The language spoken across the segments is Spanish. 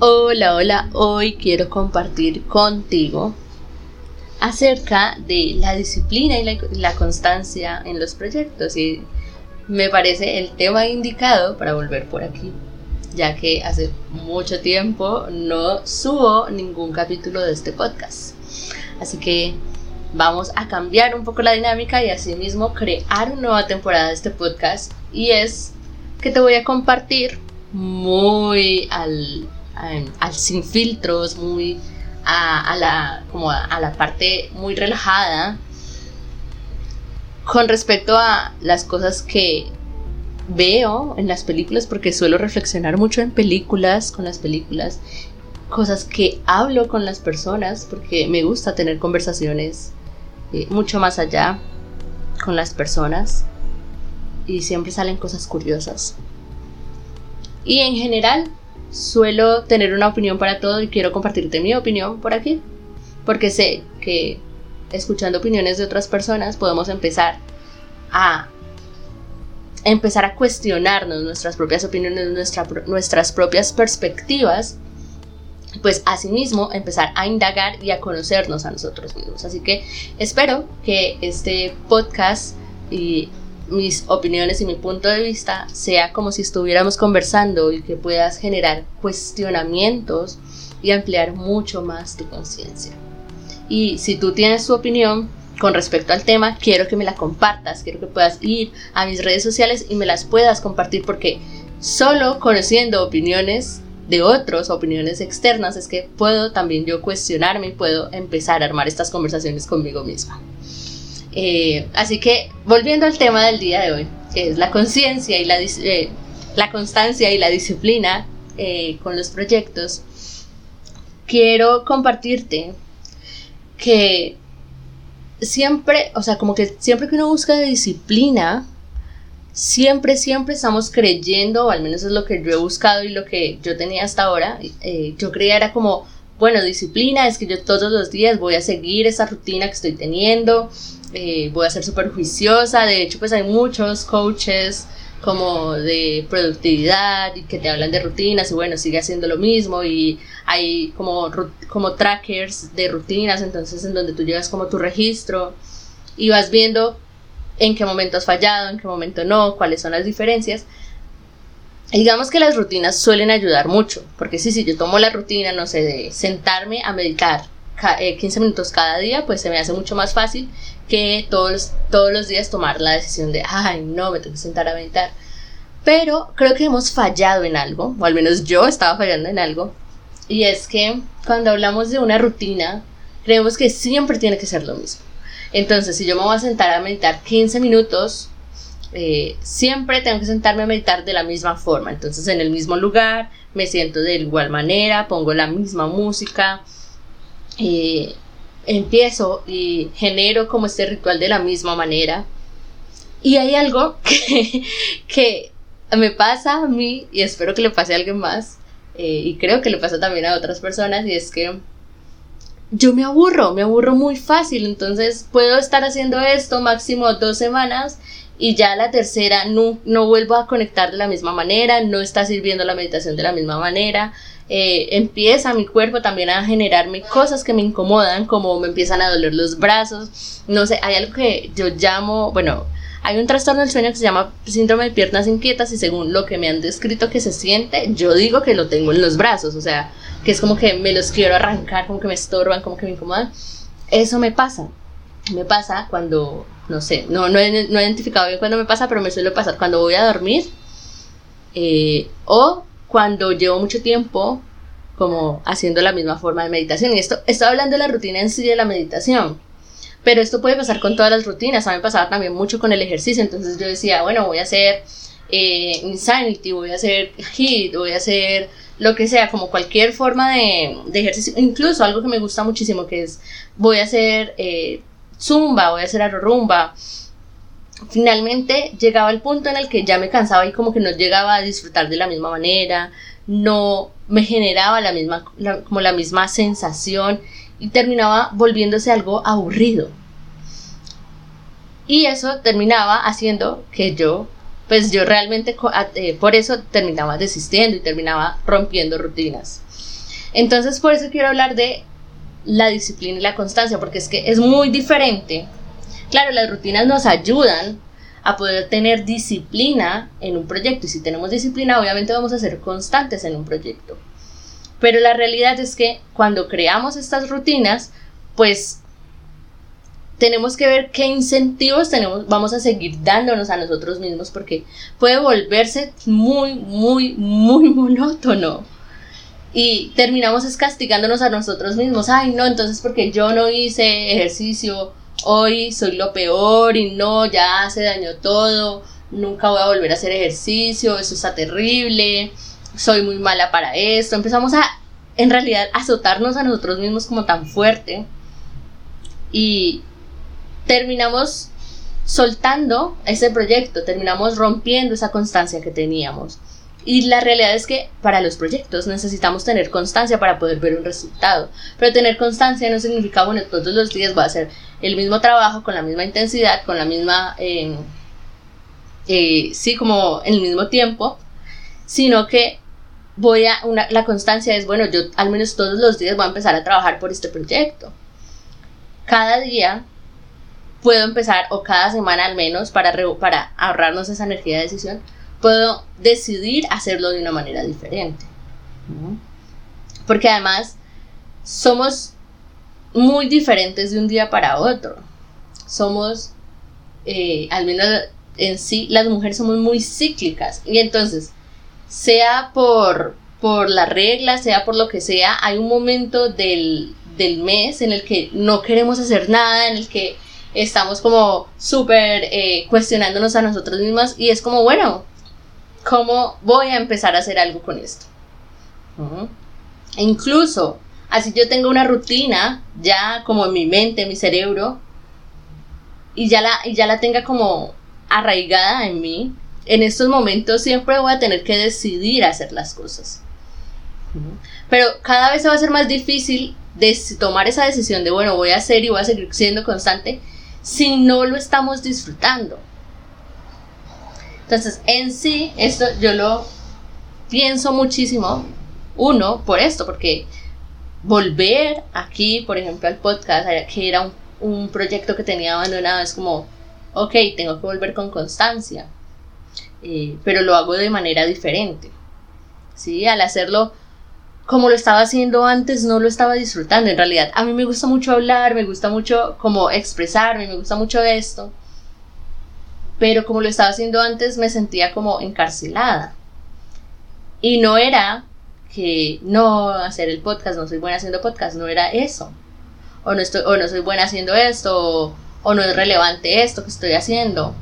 Hola, hola, hoy quiero compartir contigo acerca de la disciplina y la, constancia en los proyectos y me parece el tema indicado para volver por aquí, ya que hace mucho tiempo no subo ningún capítulo de este podcast. Así que vamos a cambiar un poco la dinámica y asimismo crear una nueva temporada de este podcast y es que te voy a compartir muy al, al, sin filtros, muy a, la, como a, la parte muy relajada con respecto a las cosas que veo en las películas, porque suelo reflexionar mucho en películas, con las películas, cosas que hablo con las personas, porque me gusta tener conversaciones eh, mucho más allá con las personas y siempre salen cosas curiosas. Y en general suelo tener una opinión para todo y quiero compartirte mi opinión por aquí, porque sé que escuchando opiniones de otras personas podemos empezar a empezar a cuestionarnos nuestras propias opiniones, nuestras propias perspectivas, pues asimismo empezar a indagar y a conocernos a nosotros mismos. Así que espero que este podcast y mis opiniones y mi punto de vista sea como si estuviéramos conversando y que puedas generar cuestionamientos y ampliar mucho más tu conciencia. Y si tú tienes tu opinión con respecto al tema, quiero que me la compartas, quiero que puedas ir a mis redes sociales y me las puedas compartir porque solo conociendo opiniones de otros, opiniones externas, es que puedo también yo cuestionarme y puedo empezar a armar estas conversaciones conmigo misma. Eh, así que volviendo al tema del día de hoy, que es la conciencia y la, eh, la, constancia y la disciplina eh, con los proyectos, quiero compartirte que siempre, o sea, como que siempre que uno busca disciplina, siempre, siempre estamos creyendo, o al menos es lo que yo he buscado y lo que yo tenía hasta ahora, yo creía era como, bueno, disciplina es que yo todos los días voy a seguir esa rutina que estoy teniendo, eh, voy a ser súper juiciosa. De hecho, pues hay muchos coaches como de productividad y que te hablan de rutinas y bueno, sigue haciendo lo mismo y hay como, como trackers de rutinas, entonces en donde tú llevas como tu registro y vas viendo en qué momento has fallado, en qué momento no, cuáles son las diferencias. digamos que las rutinas suelen ayudar mucho, porque sí, si yo tomo la rutina, no sé, de sentarme a meditar 15 eh, minutos cada día, pues se me hace mucho más fácil que todos, todos los días tomar la decisión de, ay, no, me tengo que sentar a meditar. Pero creo que hemos fallado en algo, o al menos yo estaba fallando en algo, y es que cuando hablamos de una rutina, creemos que siempre tiene que ser lo mismo. Entonces, si yo me voy a sentar a meditar 15 minutos, eh, siempre tengo que sentarme a meditar de la misma forma. Entonces, en el mismo lugar, me siento de igual manera, pongo la misma música, eh, empiezo y genero como este ritual de la misma manera. Y hay algo que, me pasa a mí y espero que le pase a alguien más. Eh, y creo que le pasa también a otras personas y es que yo me aburro, me aburro muy fácil. Entonces puedo estar haciendo esto máximo dos semanas y ya la tercera no, no vuelvo a conectar de la misma manera, no está sirviendo la meditación de la misma manera, eh, empieza mi cuerpo también a generarme cosas que me incomodan, como me empiezan a doler los brazos, no sé, hay algo que yo llamo, bueno, hay un trastorno del sueño que se llama síndrome de piernas inquietas y según lo que me han descrito que se siente, yo digo que lo tengo en los brazos, o sea, que es como que me los quiero arrancar, como que me estorban, como que me incomodan. Eso me pasa. Me pasa cuando, no sé, no, no, he, no he identificado bien cuando me pasa, pero me suele pasar cuando voy a dormir eh, o cuando llevo mucho tiempo como haciendo la misma forma de meditación. Y esto, estoy hablando de la rutina en sí de la meditación. Pero esto puede pasar con todas las rutinas. A mí me pasaba también mucho con el ejercicio. Entonces yo decía, bueno, voy a hacer eh, Insanity, voy a hacer HIIT, voy a hacer lo que sea, como cualquier forma de, ejercicio. Incluso algo que me gusta muchísimo, que es, voy a hacer eh, Zumba, voy a hacer Arrumba finalmente llegaba el punto en el que ya me cansaba y como que no llegaba a disfrutar de la misma manera, no me generaba la misma, como la misma sensación y terminaba volviéndose algo aburrido. Y eso terminaba haciendo que yo, pues yo realmente, eh, por eso terminaba desistiendo y terminaba rompiendo rutinas. Entonces por eso quiero hablar de la disciplina y la constancia, porque es que es muy diferente. Claro, las rutinas nos ayudan a poder tener disciplina en un proyecto y si tenemos disciplina obviamente vamos a ser constantes en un proyecto. Pero la realidad es que cuando creamos estas rutinas, pues tenemos que ver qué incentivos tenemos, vamos a seguir dándonos a nosotros mismos porque puede volverse muy, muy, muy monótono. Y terminamos castigándonos a nosotros mismos. Ay, no, entonces porque yo no hice ejercicio, hoy soy lo peor y no, ya se dañó todo, nunca voy a volver a hacer ejercicio, eso está terrible, soy muy mala para esto. Empezamos a, en realidad, azotarnos a nosotros mismos como tan fuerte. Y terminamos soltando ese proyecto, terminamos rompiendo esa constancia que teníamos. Y la realidad es que para los proyectos necesitamos tener constancia para poder ver un resultado. Pero tener constancia no significa, bueno, todos los días va a ser el mismo trabajo con la misma intensidad, con la misma, eh, eh, sí, como en el mismo tiempo, sino que voy a, una, la constancia es, bueno, yo al menos todos los días voy a empezar a trabajar por este proyecto. Cada día puedo empezar, o cada semana al menos, para, para ahorrarnos esa energía de decisión, puedo decidir hacerlo de una manera diferente. Porque además somos muy diferentes de un día para otro. Somos, eh, al menos en sí, las mujeres somos muy cíclicas. Y entonces, sea por, por la regla, sea por lo que sea, hay un momento del, del mes en el que no queremos hacer nada, en el que estamos como súper eh, cuestionándonos a nosotros mismas y es como, bueno, ¿cómo voy a empezar a hacer algo con esto? E incluso, así yo tengo una rutina ya como en mi mente, en mi cerebro, y ya la, y ya la tenga como arraigada en mí, en estos momentos siempre voy a tener que decidir hacer las cosas. Pero cada vez se va a hacer más difícil de tomar esa decisión de, bueno, voy a hacer y voy a seguir siendo constante si no lo estamos disfrutando. Entonces, en sí, esto yo lo pienso muchísimo, uno, por esto, porque volver aquí, por ejemplo, al podcast, que era un, proyecto que tenía abandonado, es como, ok, tengo que volver con constancia, eh, pero lo hago de manera diferente. ¿sí? Al hacerlo como lo estaba haciendo antes, no lo estaba disfrutando. En realidad, a mí me gusta mucho hablar, me gusta mucho como expresarme, me gusta mucho esto pero como lo estaba haciendo antes me sentía como encarcelada. Y no era que no hacer el podcast, no soy buena haciendo podcast, no era eso. O no, estoy, o no soy buena haciendo esto, o, no es relevante esto que estoy haciendo.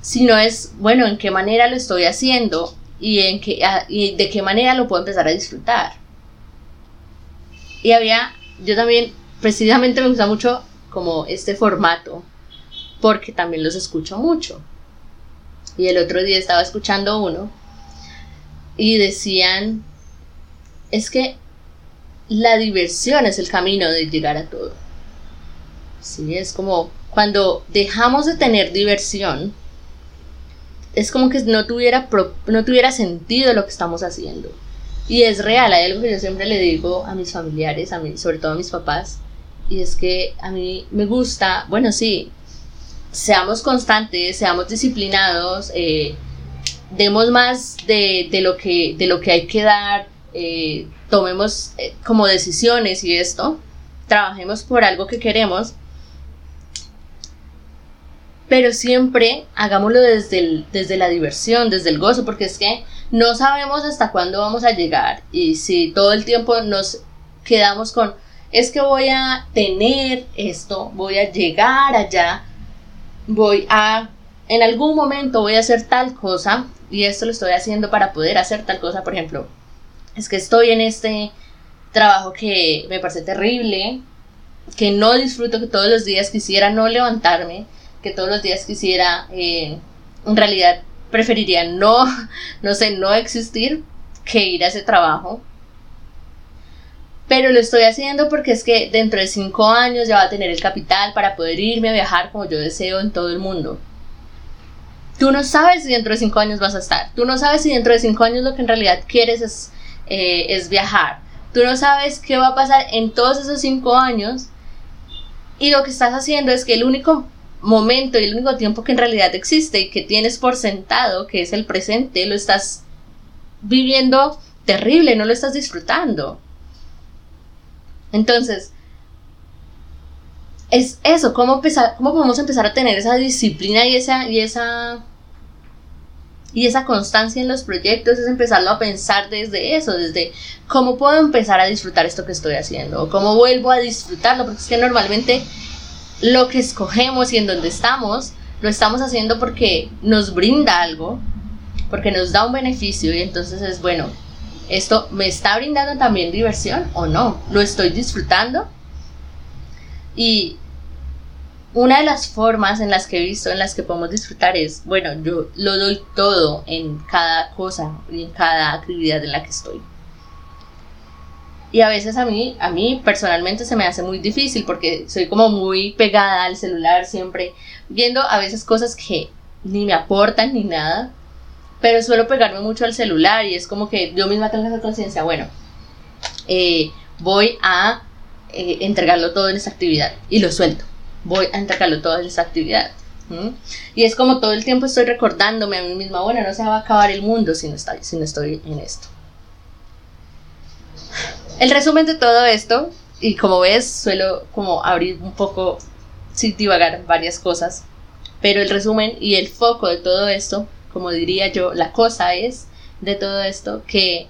Sino es, bueno, en qué manera lo estoy haciendo y, en qué, ah, y de qué manera lo puedo empezar a disfrutar. Y había, yo también, precisamente me gusta mucho como este formato porque también los escucho mucho. Y el otro día estaba escuchando uno y decían, es que la diversión es el camino de llegar a todo. Sí, es como cuando dejamos de tener diversión, es como que no tuviera, no tuviera sentido lo que estamos haciendo. Y es real, hay algo que yo siempre le digo a mis familiares, a mí, sobre todo a mis papás, y es que a mí me gusta, bueno, sí, seamos constantes, seamos disciplinados, eh, demos más de, lo que, de lo que hay que dar, eh, tomemos eh, como decisiones y esto, trabajemos por algo que queremos, pero siempre hagámoslo desde, desde la diversión, desde el gozo, porque es que no sabemos hasta cuándo vamos a llegar y si todo el tiempo nos quedamos con, es que voy a tener esto, voy a llegar allá, voy a, en algún momento voy a hacer tal cosa y esto lo estoy haciendo para poder hacer tal cosa, por ejemplo, es que estoy en este trabajo que me parece terrible, que no disfruto, que todos los días quisiera no levantarme, que todos los días quisiera, eh, en realidad preferiría no, no sé, no existir que ir a ese trabajo pero lo estoy haciendo porque es que dentro de cinco años ya va a tener el capital para poder irme a viajar como yo deseo en todo el mundo. Tú no sabes si dentro de cinco años vas a estar. Tú no sabes si dentro de cinco años lo que en realidad quieres es eh, es viajar. Tú no sabes qué va a pasar en todos esos cinco años y lo que estás haciendo es que el único momento y el único tiempo que en realidad existe y que tienes por sentado, que es el presente, lo estás viviendo terrible, no lo estás disfrutando. Entonces, es eso, ¿cómo, empezar, cómo podemos empezar a tener esa disciplina y esa, y esa y esa constancia en los proyectos es empezarlo a pensar desde eso, desde cómo puedo empezar a disfrutar esto que estoy haciendo, o cómo vuelvo a disfrutarlo, porque es que normalmente lo que escogemos y en donde estamos, lo estamos haciendo porque nos brinda algo, porque nos da un beneficio y entonces es bueno, esto me está brindando también diversión o no, lo estoy disfrutando y una de las formas en las que he visto en las que podemos disfrutar es, bueno, yo lo doy todo en cada cosa y en cada actividad en la que estoy. Y a veces a mí, a mí personalmente se me hace muy difícil porque soy como muy pegada al celular siempre, viendo a veces cosas que ni me aportan ni nada, pero suelo pegarme mucho al celular y es como que yo misma tengo esa conciencia, bueno, eh, voy a eh, entregarlo todo en esta actividad y lo suelto voy a entregarlo toda esa actividad. Y es como todo el tiempo estoy recordándome a mí misma, bueno, no se va a acabar el mundo si no estoy, si no estoy en esto. El resumen de todo esto, y como ves, suelo como abrir un poco, sin divagar varias cosas, pero el resumen y el foco de todo esto, como diría yo, la cosa es de todo esto que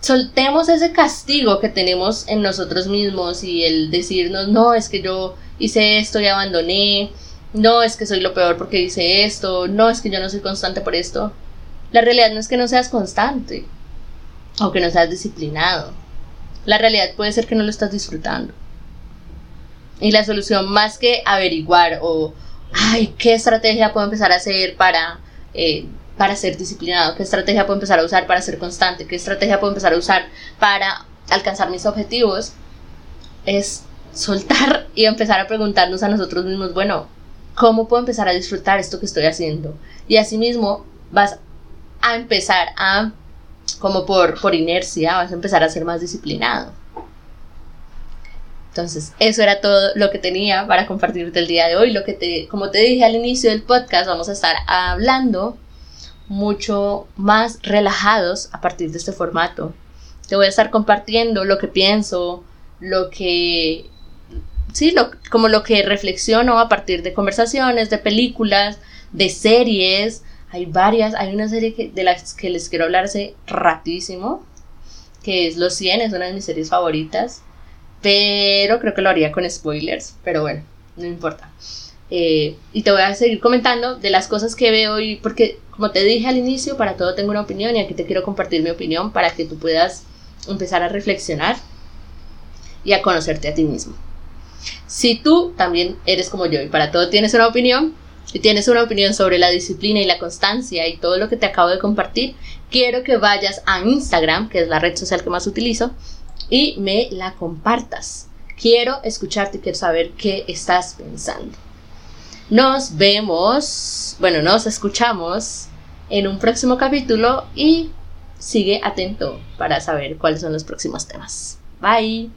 soltemos ese castigo que tenemos en nosotros mismos y el decirnos, no, es que yo hice esto y abandoné, no, es que soy lo peor porque hice esto, no, es que yo no soy constante por esto. La realidad no es que no seas constante o que no seas disciplinado. La realidad puede ser que no lo estás disfrutando. Y la solución más que averiguar o, ay, ¿qué estrategia puedo empezar a hacer para eh, para ser disciplinado, qué estrategia puedo empezar a usar para ser constante, qué estrategia puedo empezar a usar para alcanzar mis objetivos, es soltar y empezar a preguntarnos a nosotros mismos, bueno, ¿cómo puedo empezar a disfrutar esto que estoy haciendo? Y asimismo vas a empezar a, como por, por inercia, vas a empezar a ser más disciplinado. Entonces, eso era todo lo que tenía para compartirte el día de hoy. Lo que te, como te dije al inicio del podcast, vamos a estar hablando mucho más relajados a partir de este formato. Te voy a estar compartiendo lo que pienso, lo que... Sí, lo, como lo que reflexiono a partir de conversaciones, de películas, de series. Hay varias, hay una serie de las que les quiero hablar hace ratísimo, que es Los 100, es una de mis series favoritas, pero creo que lo haría con spoilers, pero bueno, no importa. Eh, y te voy a seguir comentando de las cosas que veo y porque como te dije al inicio, para todo tengo una opinión y aquí te quiero compartir mi opinión para que tú puedas empezar a reflexionar y a conocerte a ti mismo. Si tú también eres como yo y para todo tienes una opinión, y tienes una opinión sobre la disciplina y la constancia y todo lo que te acabo de compartir, quiero que vayas a Instagram, que es la red social que más utilizo, y me la compartas. Quiero escucharte quiero saber qué estás pensando. Nos vemos, bueno, nos escuchamos en un próximo capítulo y sigue atento para saber cuáles son los próximos temas. Bye.